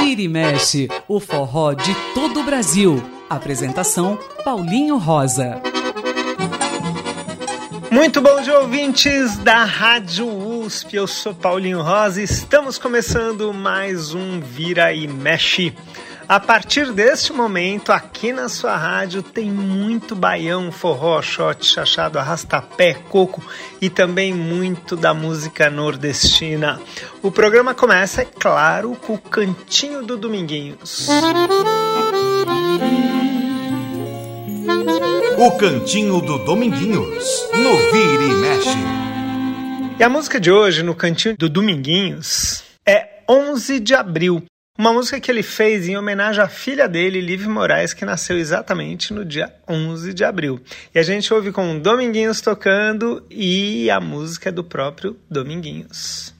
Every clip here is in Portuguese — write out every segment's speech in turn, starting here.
Vira e mexe, o forró de todo o Brasil. Apresentação Paulinho Rosa. Muito bom dia, ouvintes da Rádio USP. Eu sou Paulinho Rosa e estamos começando mais um Vira e Mexe. A partir deste momento, aqui na sua rádio, tem muito baião, forró, shot, chachado, arrastapé, coco e também muito da música nordestina. O programa começa, é claro, com o Cantinho do Dominguinhos. O Cantinho do Dominguinhos, no Vira e Mexe. E a música de hoje, no Cantinho do Dominguinhos, é 11 de abril. Uma música que ele fez em homenagem à filha dele, Liv Moraes, que nasceu exatamente no dia 11 de abril. E a gente ouve com Dominguinhos tocando e a música é do próprio Dominguinhos.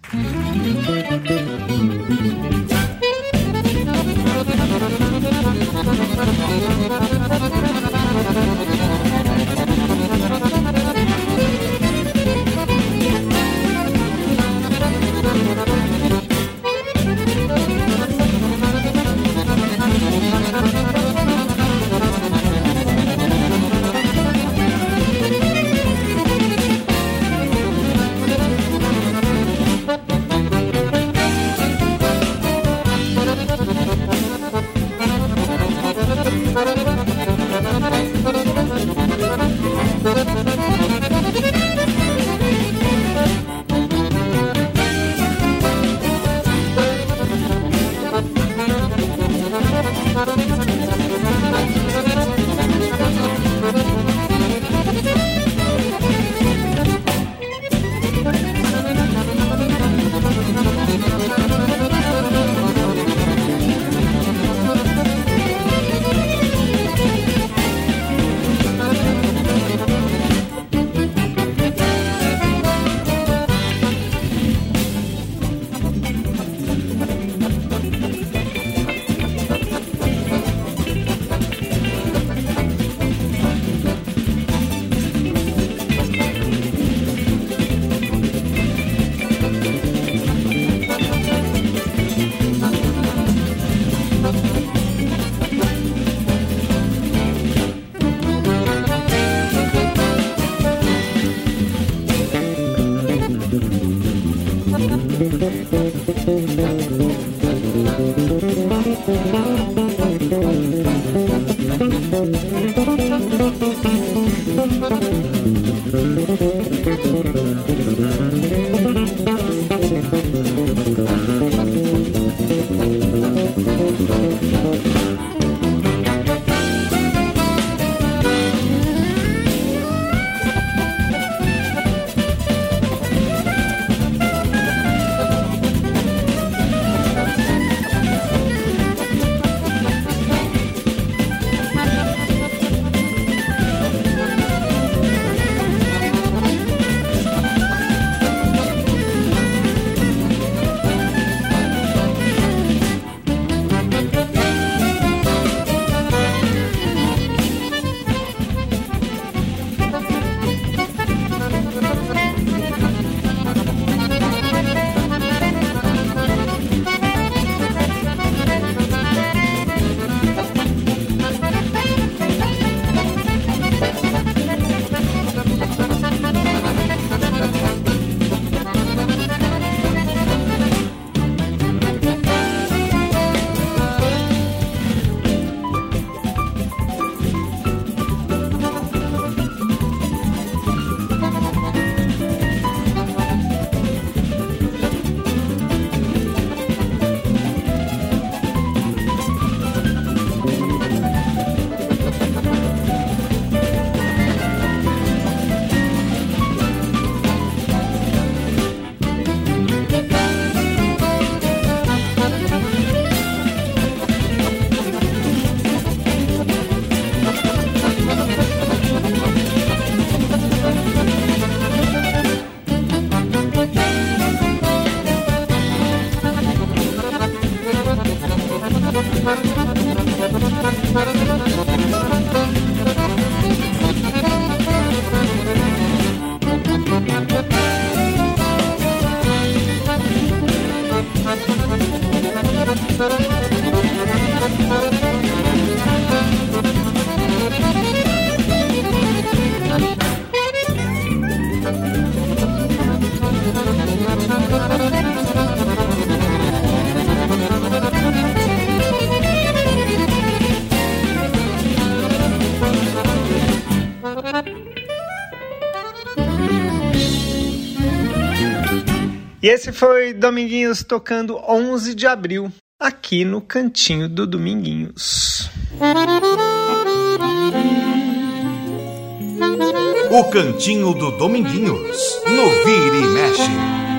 E esse foi Dominguinhos tocando 11 de abril, aqui no Cantinho do Dominguinhos. O Cantinho do Dominguinhos, no Vira e Mexe.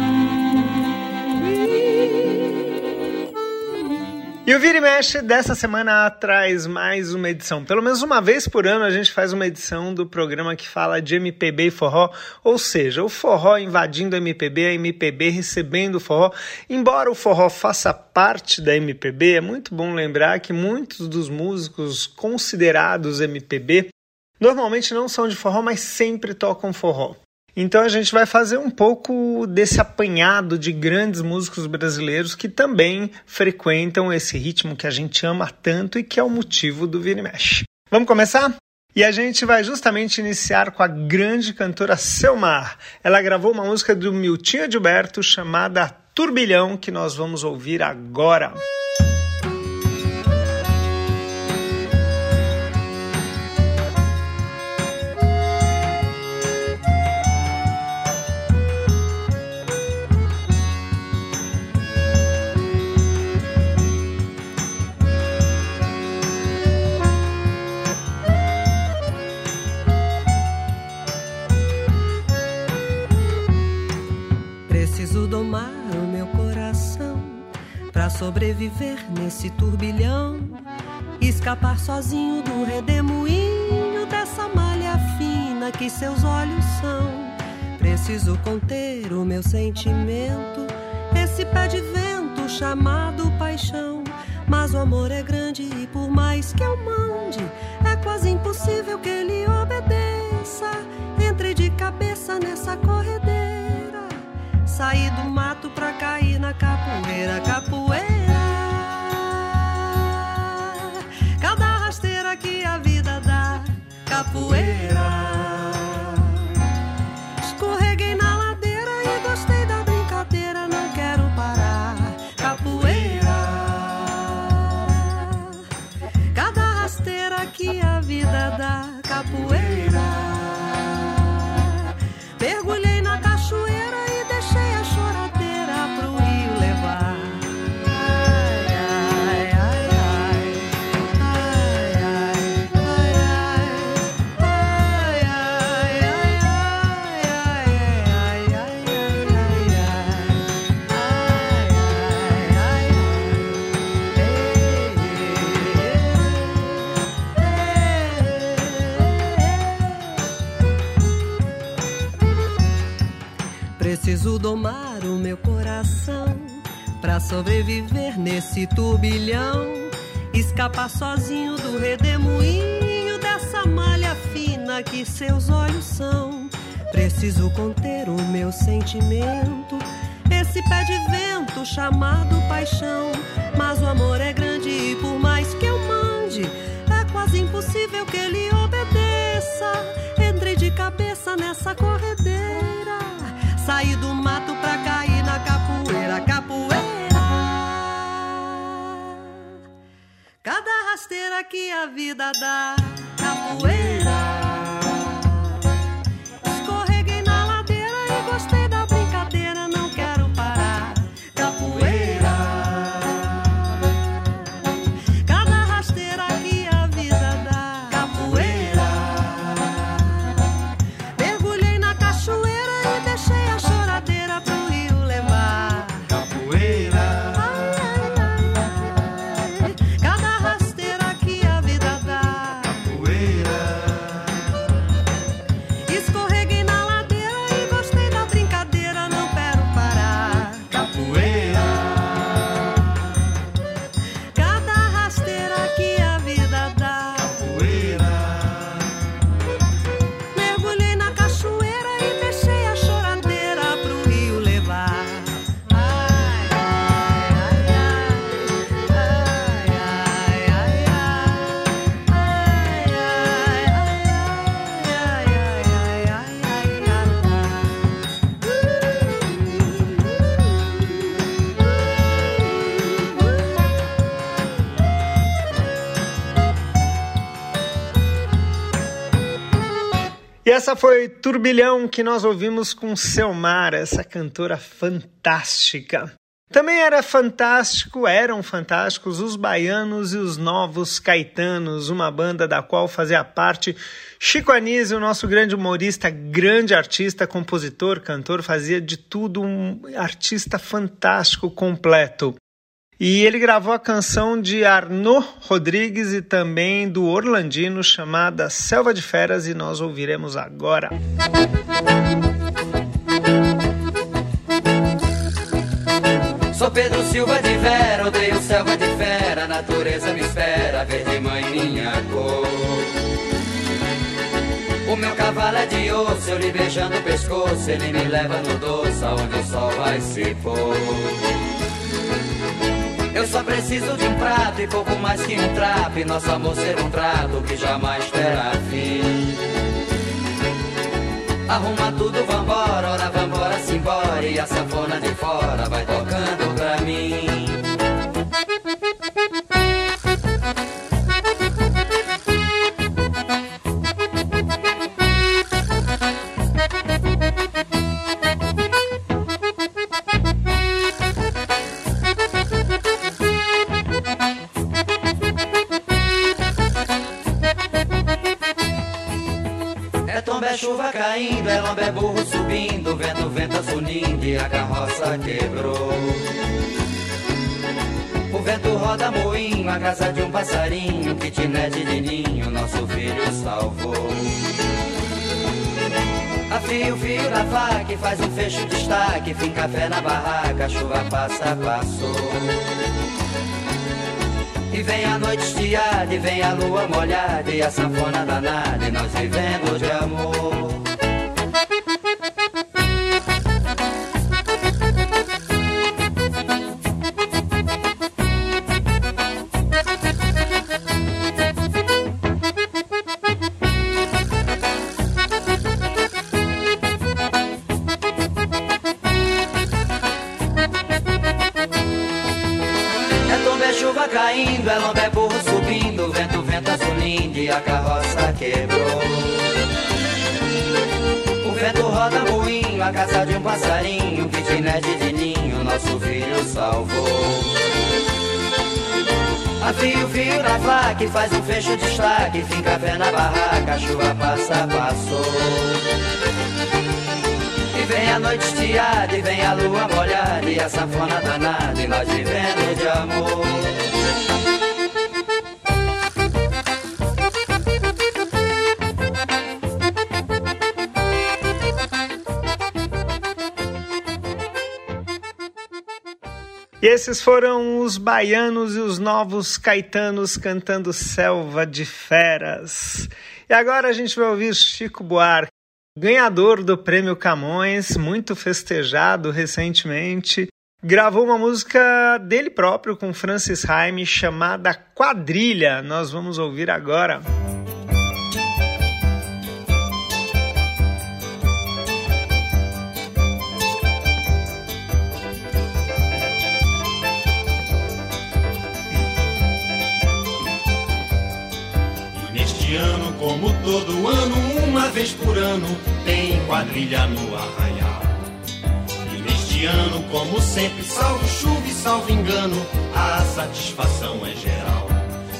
E o Vira e Mexe dessa semana traz mais uma edição. Pelo menos uma vez por ano a gente faz uma edição do programa que fala de MPB e forró, ou seja, o forró invadindo a MPB, a MPB recebendo o forró. Embora o forró faça parte da MPB, é muito bom lembrar que muitos dos músicos considerados MPB normalmente não são de forró, mas sempre tocam forró. Então a gente vai fazer um pouco desse apanhado de grandes músicos brasileiros que também frequentam esse ritmo que a gente ama tanto e que é o motivo do Vini Mesh. Vamos começar? E a gente vai justamente iniciar com a grande cantora Selmar. Ela gravou uma música do Miltinho Gilberto chamada Turbilhão, que nós vamos ouvir agora. Música sobreviver nesse turbilhão, escapar sozinho do redemoinho dessa malha fina que seus olhos são. Preciso conter o meu sentimento, esse pé de vento chamado paixão. Mas o amor é grande e por mais que eu mande, é quase impossível que ele obedeça. Entre de cabeça nessa corredeira, sair do mato pra cair na capoeira, capoeira. capoeira. Domar o meu coração para sobreviver nesse turbilhão, escapar sozinho do redemoinho dessa malha fina que seus olhos são. Preciso conter o meu sentimento, esse pé de vento chamado paixão. Mas o amor é grande e por mais que eu mande, é quase impossível que ele obedeça. Entrei de cabeça nessa corredeira Saí do mato que a vida dá, capoeira. Essa foi Turbilhão que nós ouvimos com Selmar, essa cantora fantástica. Também era fantástico, eram fantásticos os baianos e os novos caetanos, uma banda da qual fazia parte Chico Anísio, nosso grande humorista, grande artista, compositor, cantor, fazia de tudo um artista fantástico, completo. E ele gravou a canção de Arnaud Rodrigues e também do Orlandino chamada Selva de Feras e nós ouviremos agora. Sou Pedro Silva de Vera, odeio selva de fera, natureza me espera, verde mãe minha cor. O meu cavalo é de osso, eu lhe beijando o pescoço, ele me leva no doce, aonde o sol vai se pôr. Só preciso de um prato e pouco mais que um trapo. E nosso amor ser um trato que jamais terá fim. Arruma tudo, vambora, ora vambora, simbora. E a sanfona de fora vai tocando pra mim. Carroça quebrou. O vento roda moinho, a casa de um passarinho, kitnet de ninho, nosso filho salvou. Afia o fio da faca faz um fecho de destaque, fim café na barraca, chuva passa, passou. E vem a noite estiada, e vem a lua molhada, e a sanfona danada, e nós vivendo de amor. Afia o fio na faca e faz um fecho de destaque. Fim café na barraca, chuva passa, passou. E vem a noite estiada, e vem a lua molhada, e a sanfona danada, e nós vivendo de amor. E esses foram os baianos e os novos caetanos cantando Selva de Feras. E agora a gente vai ouvir Chico Buarque, ganhador do Prêmio Camões, muito festejado recentemente. Gravou uma música dele próprio com Francis Haime chamada Quadrilha. Nós vamos ouvir agora. Como todo ano, uma vez por ano, tem quadrilha no arraial. E neste ano, como sempre, salvo chuva e salvo engano, a satisfação é geral.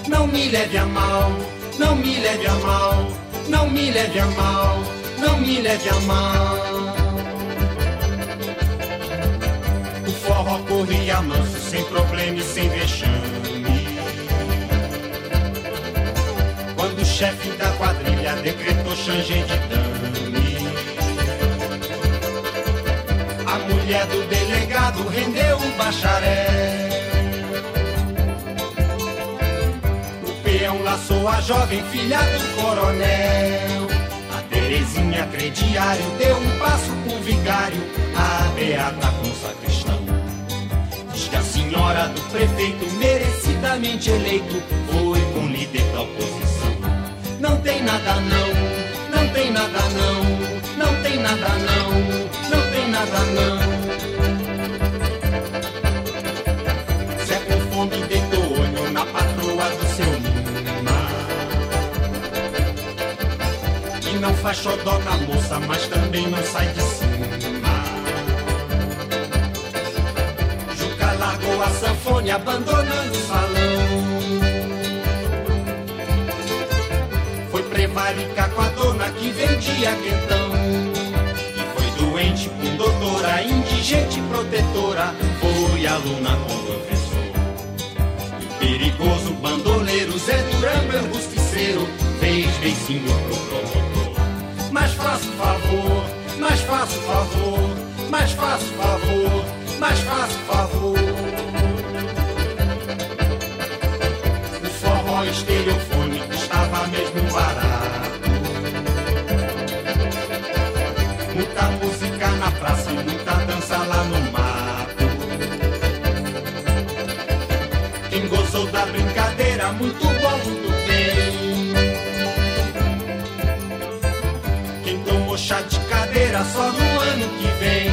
Não me leve a mal, não me leve a mal, não me leve a mal, não me leve a mal. O forró corria manso, sem problema e sem vexame. Chefe da quadrilha decretou change de dame. A mulher do delegado rendeu um bacharel. O peão laçou a jovem filha do coronel. A Terezinha crediário deu um passo com o vigário. A Beata com sacristão. Diz que a senhora do prefeito, merecidamente eleito, foi com líder da oposição. Não tem nada não, não tem nada não, não tem nada não, não tem nada não. Zé com fome deitou olho na patroa do seu Lima. E não faz xodó na moça, mas também não sai de cima. Juca largou a sanfone, abandonando o salão. Prevaricar com a dona que vendia quentão. E foi doente com doutora, indigente protetora. Foi aluna com professor. E perigoso bandoleiro, Zé Durango é justiceiro. Fez beicinho pro promotor. Mas faça favor, mas faça favor, mas faça favor, mas faça favor. O forró estereofônico estava mesmo barato. Muita música na praça, muita dança lá no mato. Quem gozou da brincadeira, muito bom, muito bem. Quem tomou chá de cadeira só no ano que vem.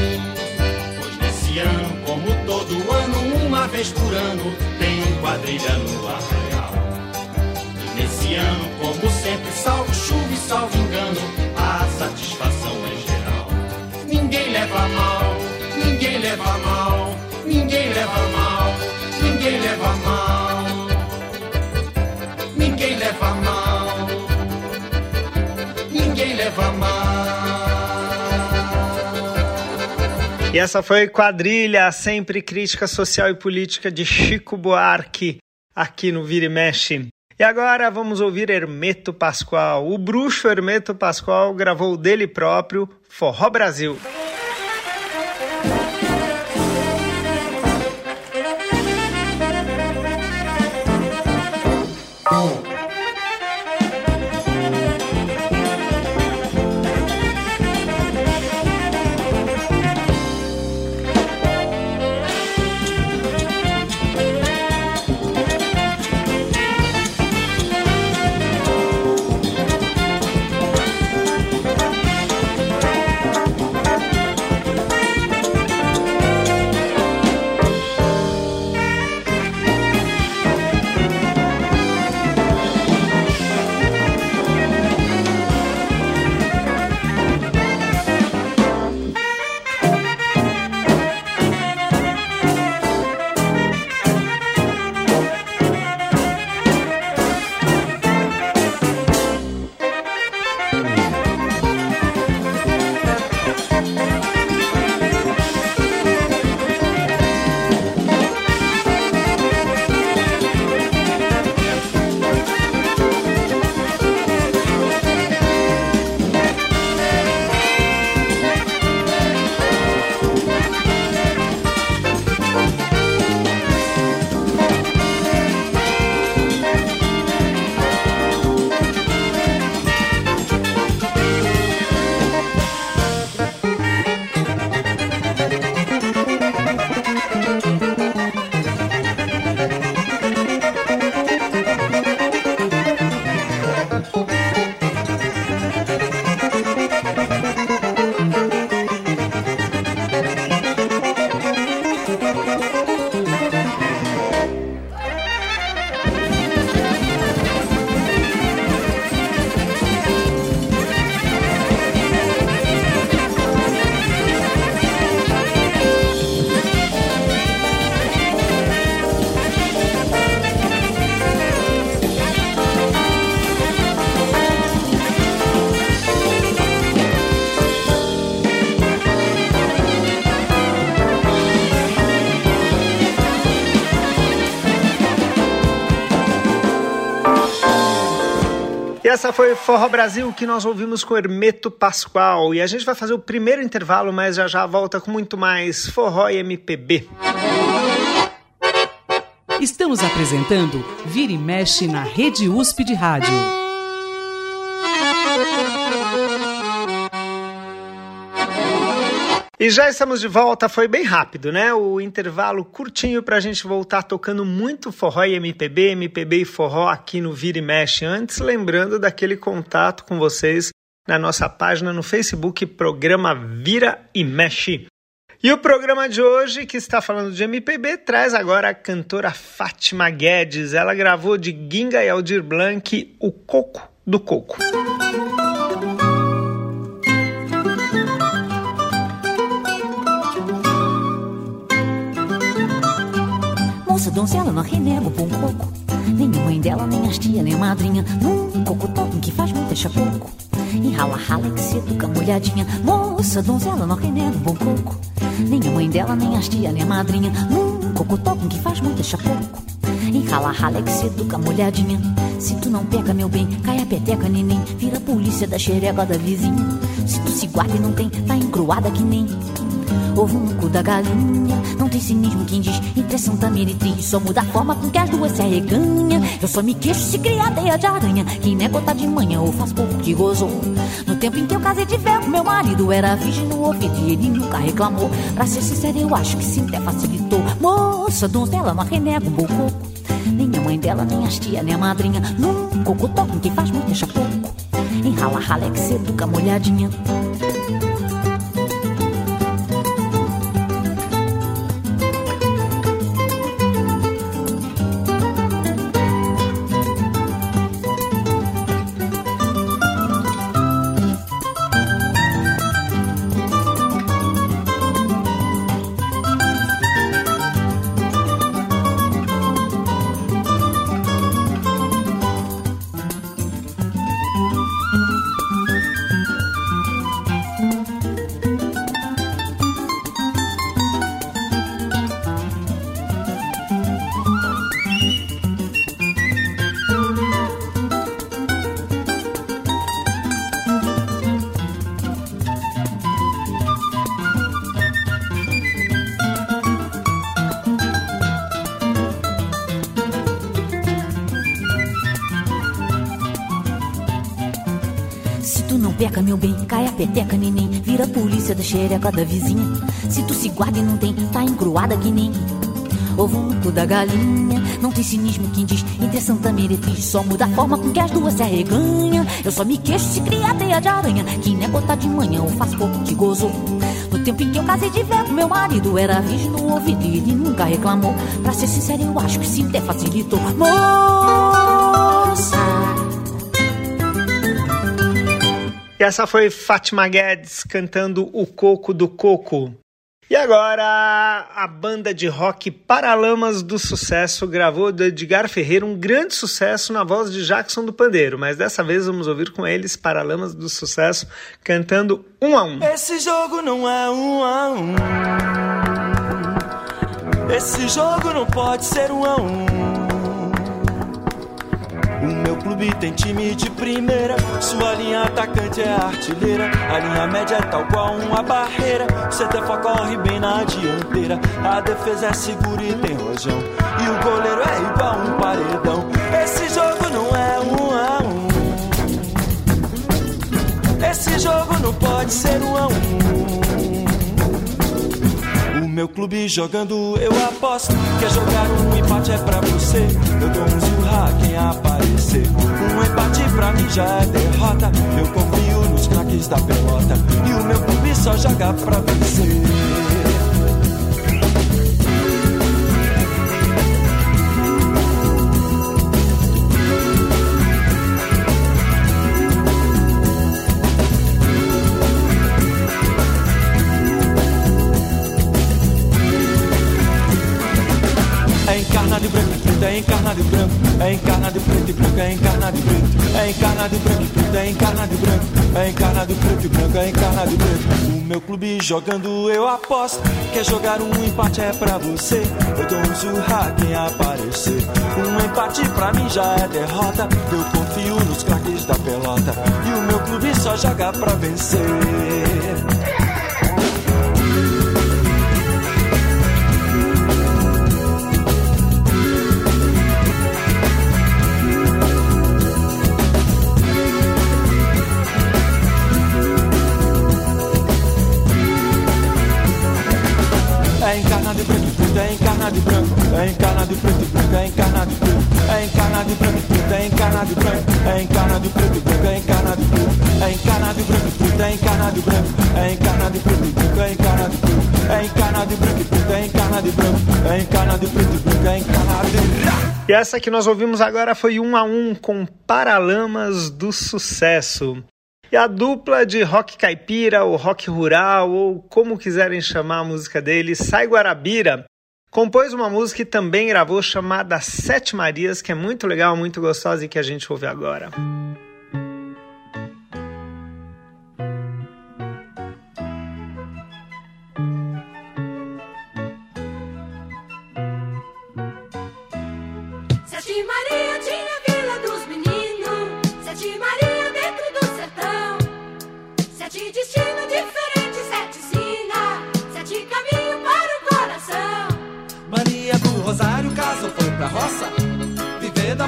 Pois nesse ano, como todo ano, uma vez por ano, tem um quadrilha no arraial. E nesse ano, como sempre, salvo chuva e salvo engano, leva mal, ninguém leva mal, ninguém leva mal, ninguém leva mal. Ninguém leva mal, ninguém leva mal. E essa foi Quadrilha, sempre crítica social e política de Chico Buarque, aqui no Vira e Mexe. E agora vamos ouvir Hermeto Pascoal. O bruxo Hermeto Pascoal gravou dele próprio Forró Brasil. Essa foi Forró Brasil que nós ouvimos com Hermeto Pascoal. E a gente vai fazer o primeiro intervalo, mas já já volta com muito mais Forró e MPB. Estamos apresentando Vira e Mexe na Rede USP de Rádio. E já estamos de volta, foi bem rápido, né? O intervalo curtinho pra gente voltar tocando muito forró e MPB, MPB e forró aqui no Vira e Mexe. Antes, lembrando daquele contato com vocês na nossa página no Facebook, programa Vira e Mexe. E o programa de hoje, que está falando de MPB, traz agora a cantora Fátima Guedes. Ela gravou de Ginga e Aldir Blanc o Coco do Coco. Moça, donzela, não renego por um pouco. Nem a mãe dela, nem as tia, nem a madrinha. Num cocotoco que faz muito deixa pouco. E rala, rala que se educa molhadinha. Moça, donzela, não renego bom coco. Nem a mãe dela, nem as tia, nem a madrinha. Num cocotoco que faz muito deixa pouco. E rala, rala que se educa molhadinha. Se tu não pega, meu bem, cai a peteca, neném. Vira polícia da xereca da vizinha. Se tu se guarda e não tem, tá encruada que nem ovo no cu da galinha. Não tem cinismo quem diz impressão da meretriz. Só muda a forma com que as duas se arreganha. Eu só me queixo se cria teia de aranha. Quem nego tá de manhã ou faz pouco que gozou. No tempo em que eu casei de véu, meu marido era virgem no ouvido e ele nunca reclamou. Pra ser sincero, eu acho que sim, até facilitou. Moça, donzela, não renega um bom coco. Nem a mãe dela, nem as tia, nem a madrinha. Num coco toca quem faz muito deixa pouco. Em rala, rala é que se educa molhadinha. Cai a peteca, neném. Vira polícia da xereca da vizinha. Se tu se guarda e não tem, tá encruada que nem ovo da galinha. Não tem cinismo quem diz entre Santa Meretriz. Só muda a forma com que as duas se arreganham. Eu só me queixo se cria teia de aranha. Que nem botar de manhã ou faz pouco que gozou. No tempo em que eu casei de velho, meu marido era virgem no ouvido e ele nunca reclamou. Pra ser sincero, eu acho que sim, até facilitou. Moça. E essa foi Fátima Guedes cantando O Coco do Coco. E agora, a banda de rock Paralamas do Sucesso gravou do Edgar Ferreira um grande sucesso na voz de Jackson do Pandeiro, mas dessa vez vamos ouvir com eles Paralamas do Sucesso cantando um a um. Esse jogo não é um a um. Esse jogo não pode ser um a um. O meu clube tem time de primeira. Sua linha atacante é artilheira. A linha média é tal qual uma barreira. O CTFA corre bem na dianteira. A defesa é segura e tem rojão. E o goleiro é igual um paredão. Esse jogo não é um a um. Esse jogo não pode ser um a um meu clube jogando, eu aposto. Quer jogar um empate é pra você. Eu dou um zurra quem aparecer. Um empate pra mim já é derrota. Eu confio nos craques da pelota. E o meu clube só joga pra vencer. Encarnado branco, é encarnado preto e branco, é encarnado preto, é encarnado branco e preto, é encarnado branco, é encarnado preto e branco, é encarnado preto. O meu clube jogando eu aposto, quer jogar um empate é pra você, eu dou um zurra quem aparecer. Um empate pra mim já é derrota, eu confio nos craques da pelota, e o meu clube só joga pra vencer. Preto, é encarnado e branco preto, é encarnado e branco, é encarnado e preto e branco, é encarnado e preto, é encarnado e branco preto, é encarnado e branco, é encarnado e preto e branco, é encarnado e preto, é encarnado e branco e preto, é encarnado e branco, é encarnado e preto e branco, é encarnado e E essa que nós ouvimos agora foi um a um com Paralamas do Sucesso. E a dupla de rock caipira, ou rock rural, ou como quiserem chamar a música deles, Sai Guarabira, compôs uma música e também gravou chamada Sete Marias, que é muito legal, muito gostosa e que a gente ouve agora.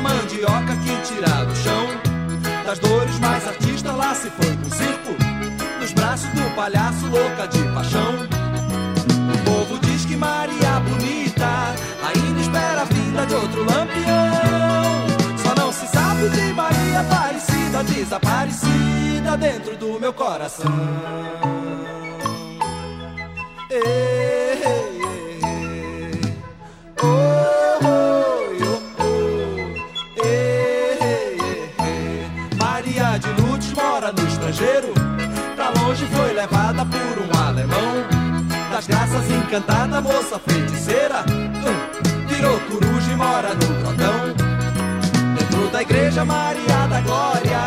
Mandioca que tira do chão. Das dores mais artista lá se foi pro circo. Nos braços do palhaço louca de paixão. O povo diz que Maria bonita ainda espera a vinda de outro lampião. Só não se sabe de Maria Aparecida, desaparecida dentro do meu coração. Ei, ei, ei, oh. Estrangeiro. Pra longe foi levada por um alemão. Das graças encantada, moça feiticeira. Hum, virou coruja e mora no grotão. Dentro da igreja Maria da Glória.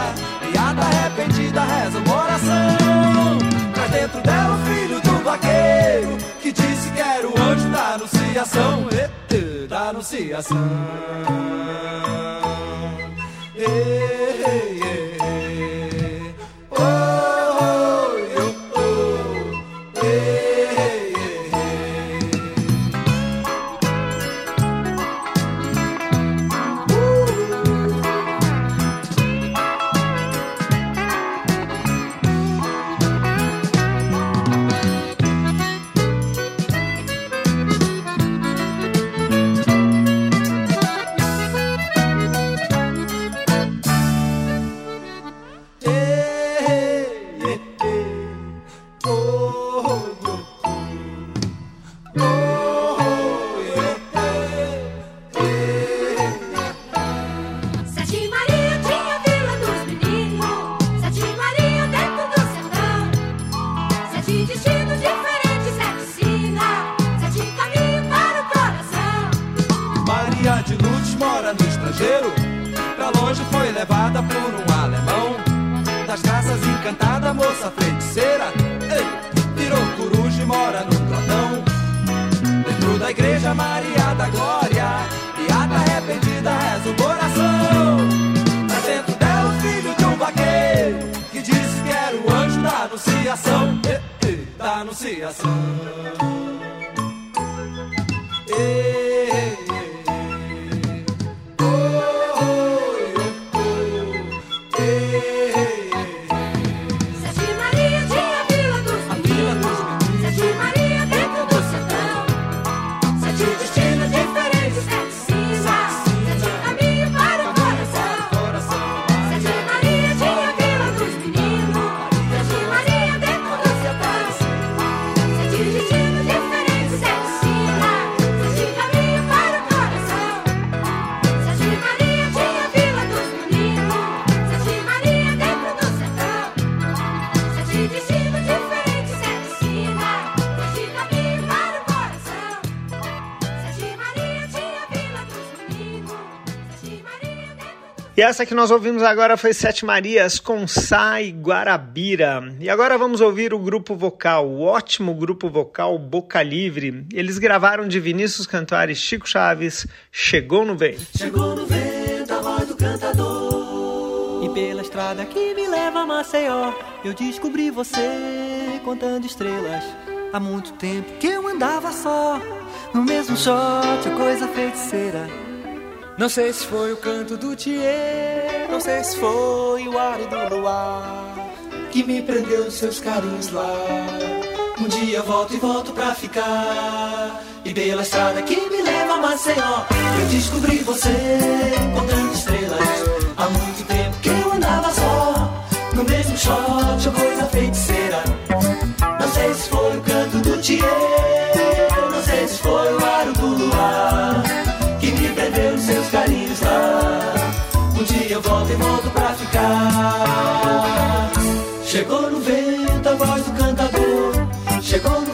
Piada arrependida reza uma oração. Traz dentro dela o filho do vaqueiro. Que disse que era o anjo da anunciação. E, da anunciação. E, e, essa que nós ouvimos agora foi Sete Marias com Sai Guarabira. E agora vamos ouvir o grupo vocal, o ótimo grupo vocal Boca Livre. Eles gravaram de Vinícius Cantuário Chico Chaves, Chegou no Vento. Chegou no vento a voz do cantador. E pela estrada que me leva a Maceió, eu descobri você contando estrelas. Há muito tempo que eu andava só, no mesmo shot, a coisa feiticeira. Não sei se foi o canto do Tiê, não sei se foi o ar do luar que me prendeu seus carinhos lá. Um dia volto e volto pra ficar. E pela estrada que me leva a Maceió, eu descobri você contando estrelas. Há muito tempo que eu andava só, no mesmo shot coisa feiticeira. Não sei se foi o canto do Tiê, não sei se foi o ar do luar volto e volto pra ficar. Chegou no vento a voz do cantador. Chegou no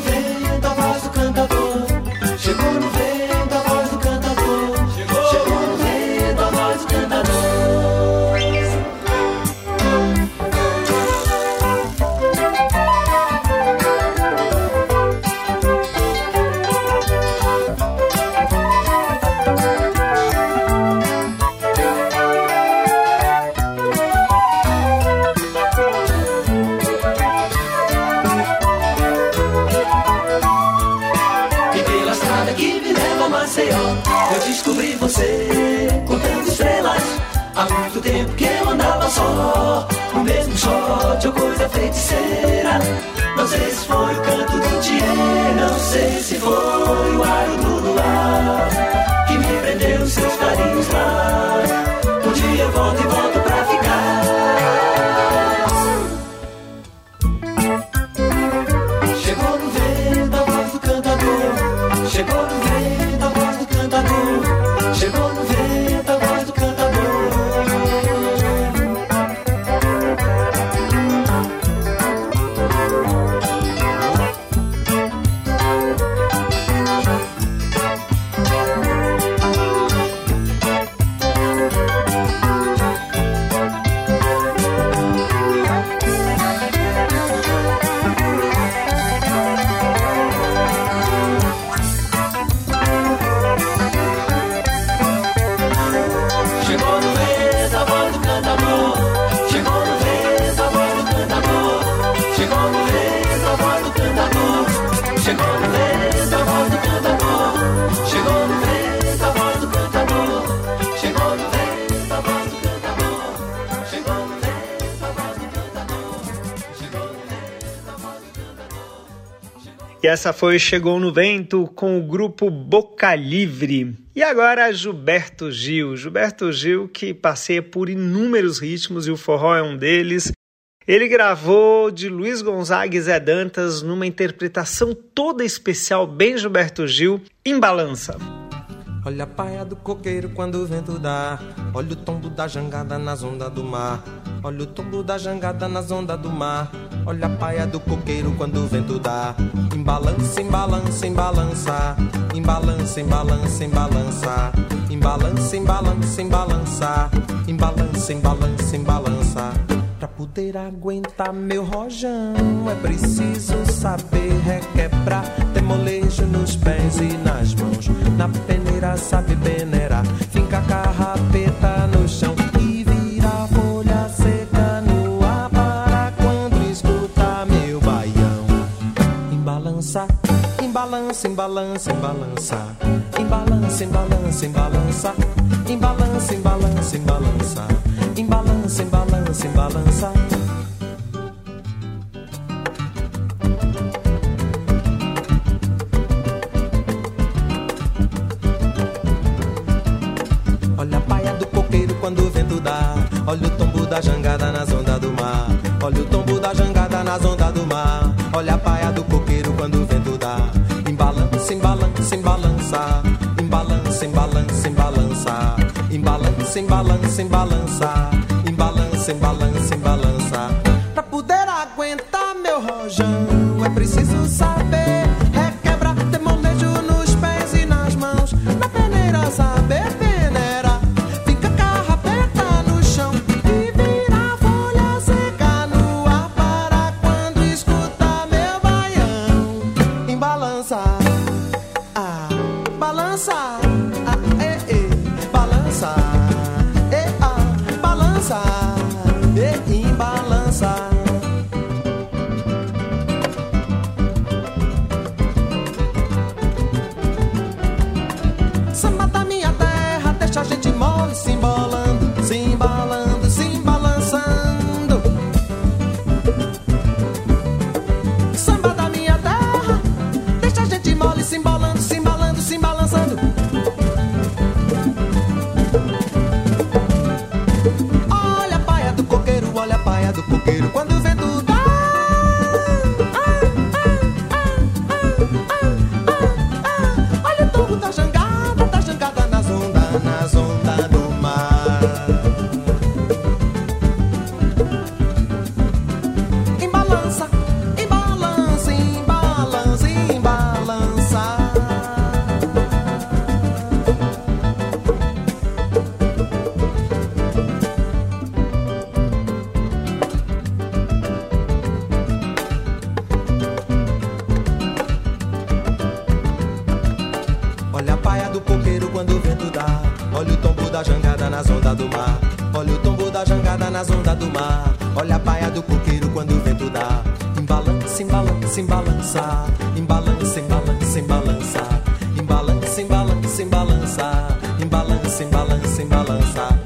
E essa foi Chegou no Vento com o grupo Boca Livre. E agora Gilberto Gil. Gilberto Gil que passeia por inúmeros ritmos e o forró é um deles. Ele gravou de Luiz Gonzaga e Zé Dantas numa interpretação toda especial, bem Gilberto Gil, em balança. Olha a paia do coqueiro quando o vento dá. Olha o tombo da jangada nas ondas do mar. Olha o tombo da jangada nas ondas do mar. Olha a paia do coqueiro quando o vento dá. Em balança, em balança, em balança. Em balança, em balança, em balança. Em balança, em balança, em balança. Em balança, em balança, em balança. Pra poder aguentar meu rojão é preciso saber requebrar. Ter molejo nos pés e nas mãos. Na peneira sabe peneirar. Finca a balança, em balança, em balança. Em balança, em balança, em balança. Em balança, em balança, em balança. Em balança, em balança, em balança. Olha a paia do coqueiro quando o vento dá. Olha o tombo da jangada nas ondas do mar. Olha o tombo da jangada nas ondas do mar. Balança, em balança, em balança. Em balança, em balança, em balança. Em balança, em balança, em balança. Em balança, em balança, em balança. Pra poder aguentar meu rojão é preciso saber do mar. Olha a baia do coqueiro quando o vento dá. Embalança, embalança, embalança. Embalança, embalança, embalança. Embalança, embalança, embalança. Embalança, embalança, embalança.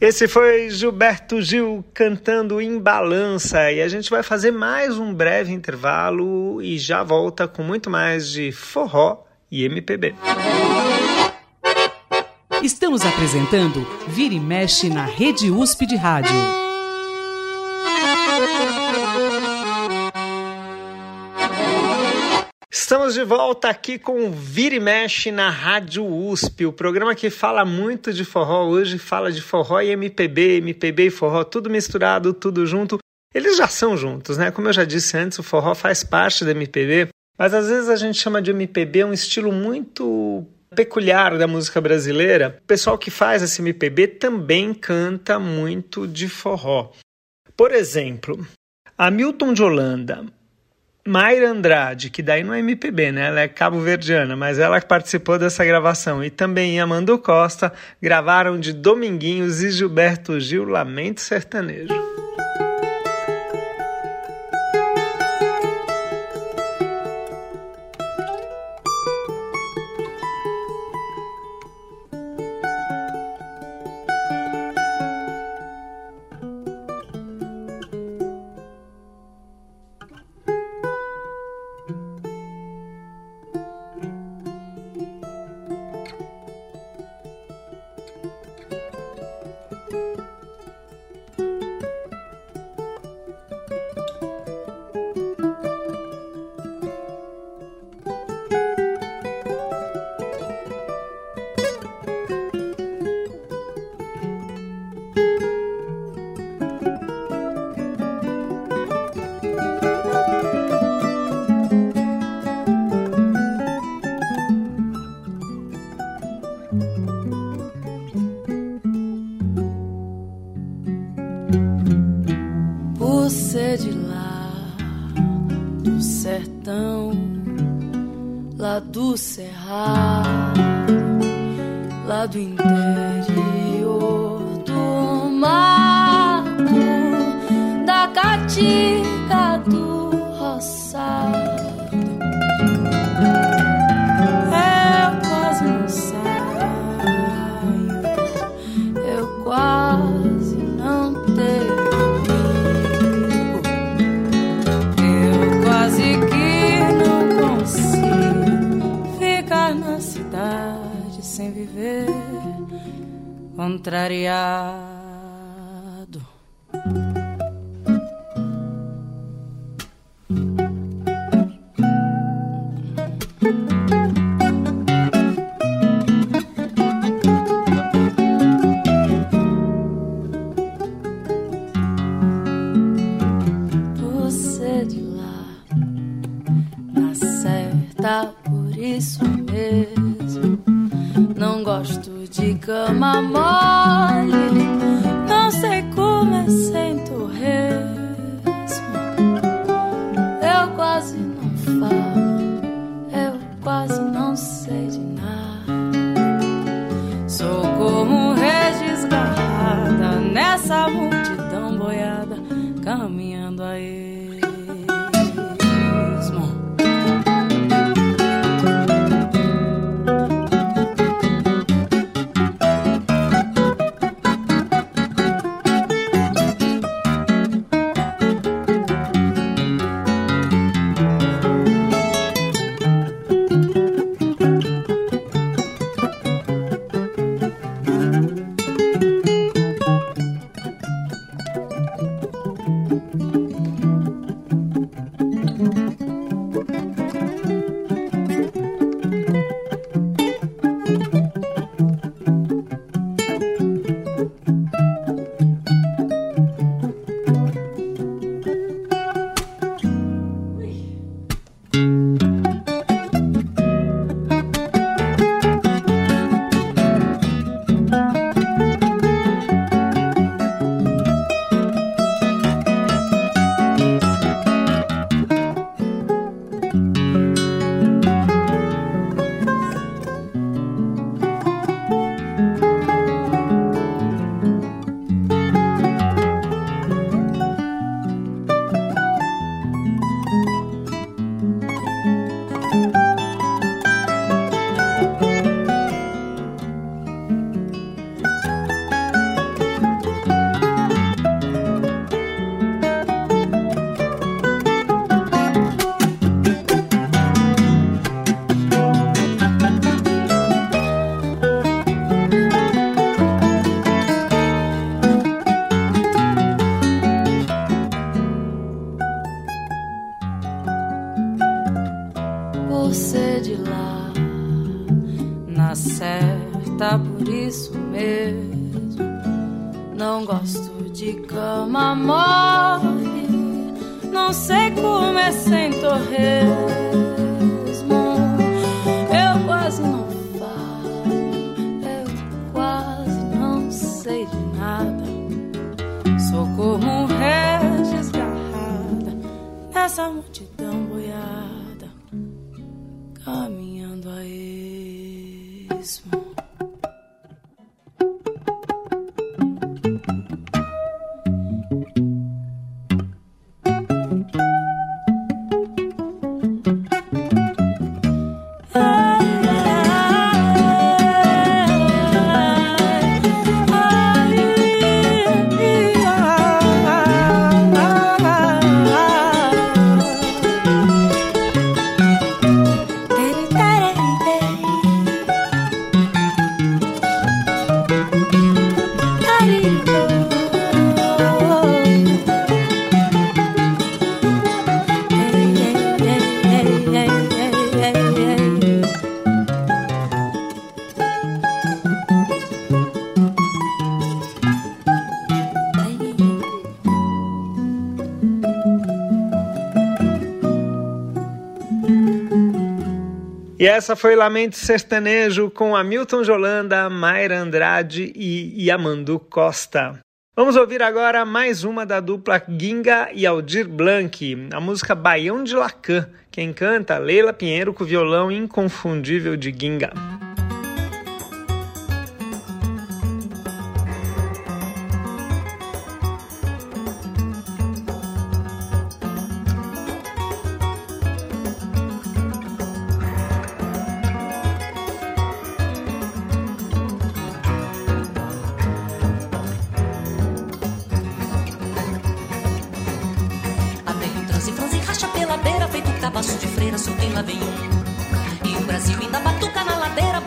Esse foi Gilberto Gil cantando em balança e a gente vai fazer mais um breve intervalo e já volta com muito mais de forró e MPB. Estamos apresentando Vira e Mexe na Rede USP de Rádio. Estamos de volta aqui com Vira e Mexe na Rádio USP, o programa que fala muito de forró. Hoje fala de forró e MPB, MPB e forró, tudo misturado, tudo junto. Eles já são juntos, né? Como eu já disse antes, o forró faz parte da MPB, mas às vezes a gente chama de MPB um estilo muito peculiar da música brasileira. O pessoal que faz esse MPB também canta muito de forró. Por exemplo, Hamilton de Holanda, Mayra Andrade, que daí não é MPB, né? Ela é cabo-verdiana, mas ela participou dessa gravação. E também Amanda Costa gravaram de Dominguinhos e Gilberto Gil Lamento Sertanejo. Não gosto de cama mole, não sei comer é sem torresmo. Eu quase não falo, eu quase não sei de nada. Sou como um rei desgarrada nessa mulher. Essa foi Lamento Sertanejo com Hamilton Jolanda, Mayra Andrade e Yamandu Costa. Vamos ouvir agora mais uma da dupla Ginga e Aldir Blanc, a música Baião de Lacan, quem canta Leila Pinheiro com o violão inconfundível de Ginga. feira, sorteio lá vem um. E o Brasil ainda batuca na ladeira,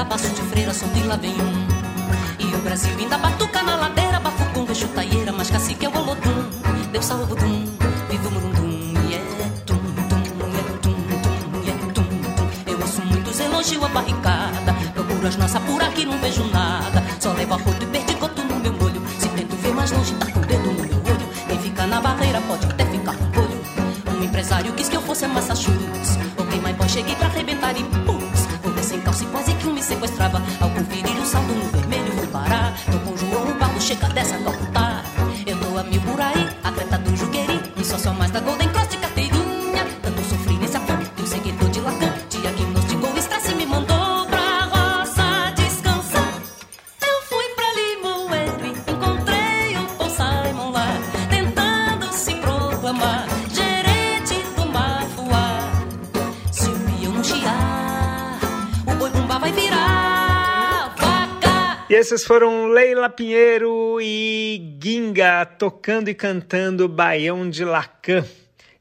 cabaço de freira, só de lá vem um. E o Brasil ainda batuca na ladeira, bafucum, vejo taieira, mas cacique é o olodum. Deus salvo dum, vivo o murundum, e é tum, tum, é tum, tum, é tum, tum. Eu ouço muitos elogios à barricada, procuro as nossas por aqui, não vejo nada. Só levo roto e perdigoto no meu molho, se tento ver mais longe, tá com o dedo no meu olho. Quem fica na barreira pode até ficar com olho. Um empresário quis que eu fosse a Massachusetts, ok, mas bom, cheguei pra arrebentar e sequestrava. Ao conferir o saldo no vermelho, o Pará, com João, o Paulo, chega dessa calma. Esses foram Leila Pinheiro e Ginga tocando e cantando Baião de Lacan.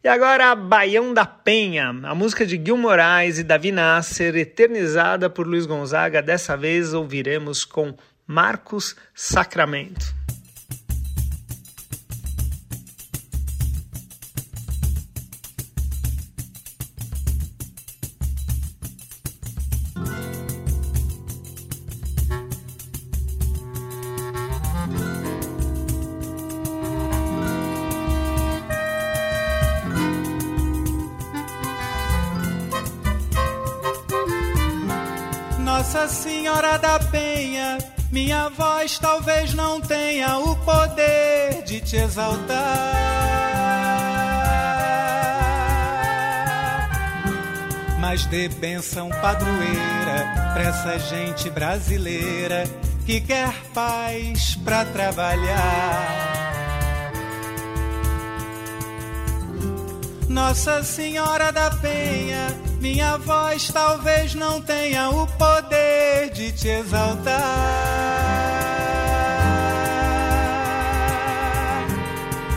E agora Baião da Penha, a música de Gil Moraes e Davi Nasser, eternizada por Luiz Gonzaga, dessa vez ouviremos com Marcos Sacramento. Minha voz talvez não tenha o poder de te exaltar. Mas dê benção padroeira pra essa gente brasileira que quer paz pra trabalhar. Nossa Senhora da Penha, minha voz talvez não tenha o poder de te exaltar.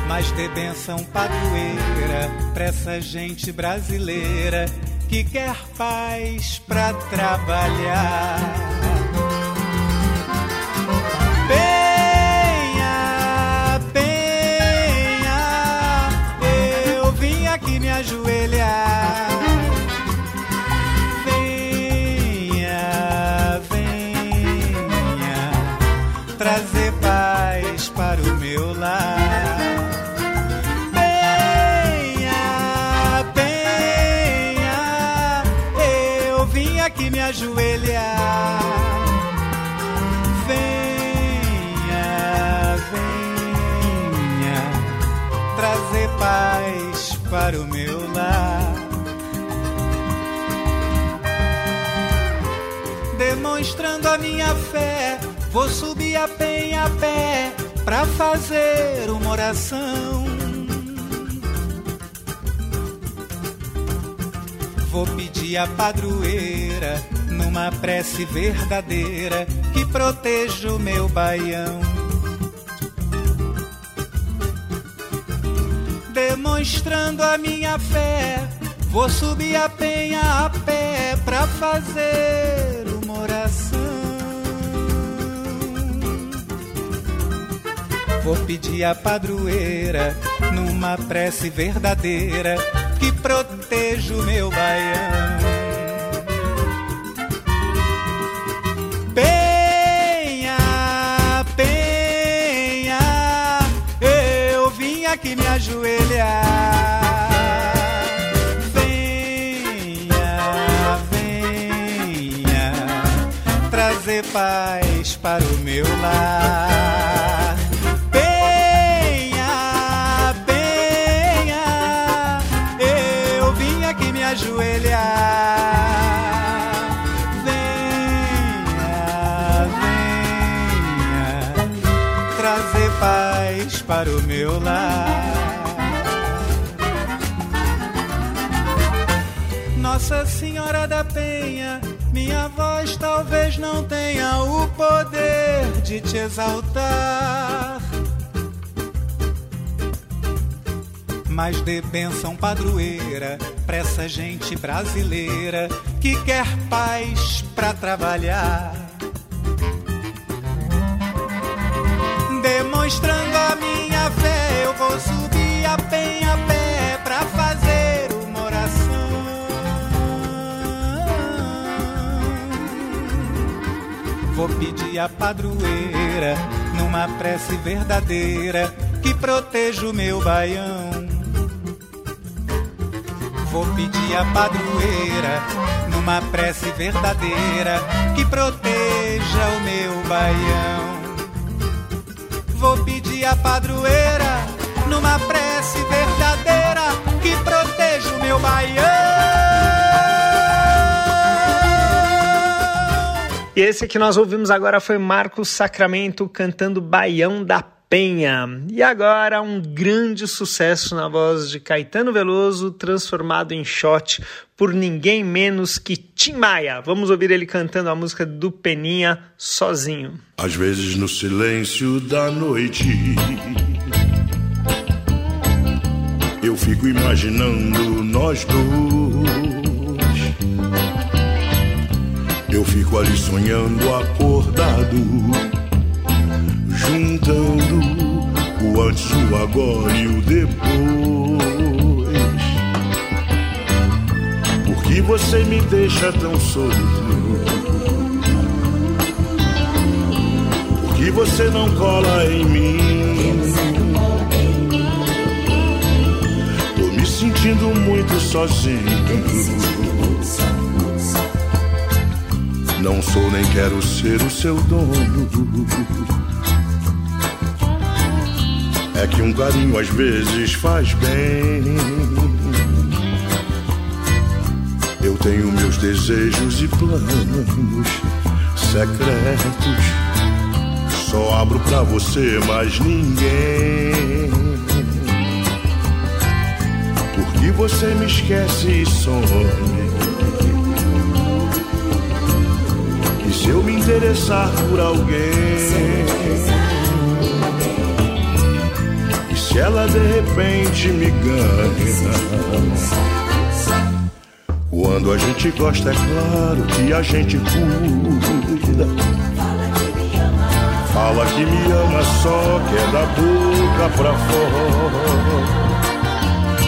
Mas dê benção padroeira pra essa gente brasileira que quer paz pra trabalhar. Demonstrando a minha fé, vou subir a penha a pé pra fazer uma oração. Vou pedir a padroeira numa prece verdadeira que proteja o meu baião. Demonstrando a minha fé, vou subir a penha a pé pra fazer uma oração. Vou pedir a padroeira numa prece verdadeira que proteja o meu baião. Penha, penha, eu vim aqui me ajoelhar. Venha, venha, trazer paz para o meu lar. Para o meu lar. Nossa Senhora da Penha, minha voz talvez não tenha o poder de te exaltar. Mas dê benção padroeira pra essa gente brasileira que quer paz pra trabalhar. Demonstrando a minha vou subir a penha a pé pra fazer uma oração. Vou pedir a padroeira numa prece verdadeira que proteja o meu baião. Vou pedir a padroeira numa prece verdadeira que proteja o meu baião. Vou pedir a padroeira numa prece verdadeira que proteja o meu baião. E esse que nós ouvimos agora foi Marcos Sacramento cantando Baião da Penha. E agora um grande sucesso na voz de Caetano Veloso, transformado em shot por ninguém menos que Tim Maia. Vamos ouvir ele cantando a música do Peninha sozinho. Às vezes no silêncio da noite eu fico imaginando nós dois. Eu fico ali sonhando acordado, juntando o antes, o agora e o depois. Por que você me deixa tão solto? Por que você não cola em mim? Sentindo muito sozinho. Não sou nem quero ser o seu dono. É que um carinho às vezes faz bem. Eu tenho meus desejos e planos secretos. Só abro pra você, mais ninguém. Porque você me esquece e some. E se eu me interessar por alguém? E se ela de repente me ganha? Quando a gente gosta, é claro que a gente cuida. Fala que me ama só, que é da boca pra fora.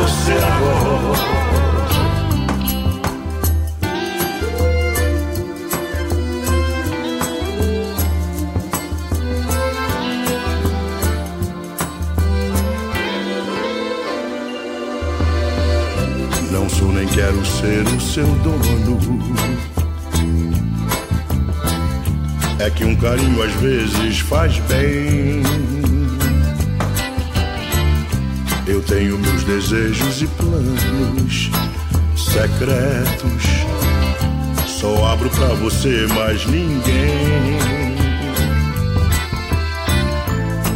Você agora? Não sou nem quero ser o seu dono. É que um carinho às vezes faz bem. Eu tenho meus desejos e planos secretos. Só abro pra você, mais ninguém.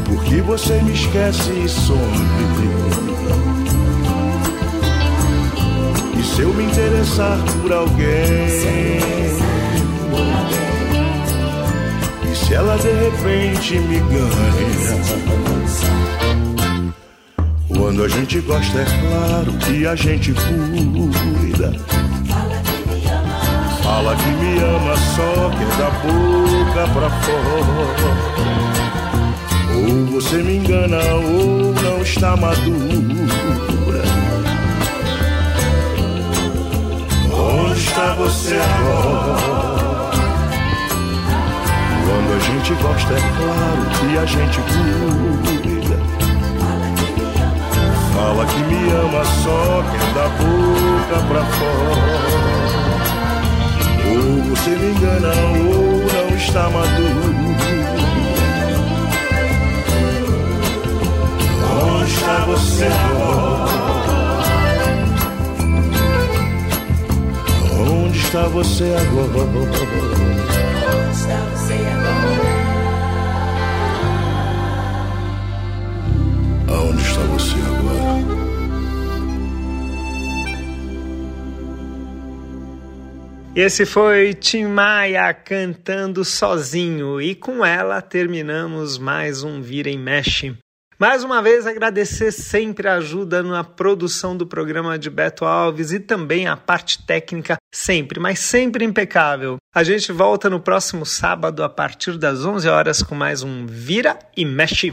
Porque você me esquece e some. E se eu me interessar por alguém? E se ela de repente me ganha? Quando a gente gosta, é claro que a gente cuida. Fala que me ama só que é da boca pra fora. Ou você me engana ou não está madura. Onde está você agora? Quando a gente gosta, é claro que a gente cuida. Fala que me ama só que é da boca pra fora. Ou você me engana ou não está maduro. Onde está você agora? Onde está você agora? Onde está você agora? Aonde está você agora? Esse foi Tim Maia cantando sozinho e com ela terminamos mais um Vira e Mexe. Mais uma vez agradecer sempre a ajuda na produção do programa de Beto Alves e também a parte técnica sempre, mas sempre impecável. A gente volta no próximo sábado a partir das 11 horas com mais um Vira e Mexe.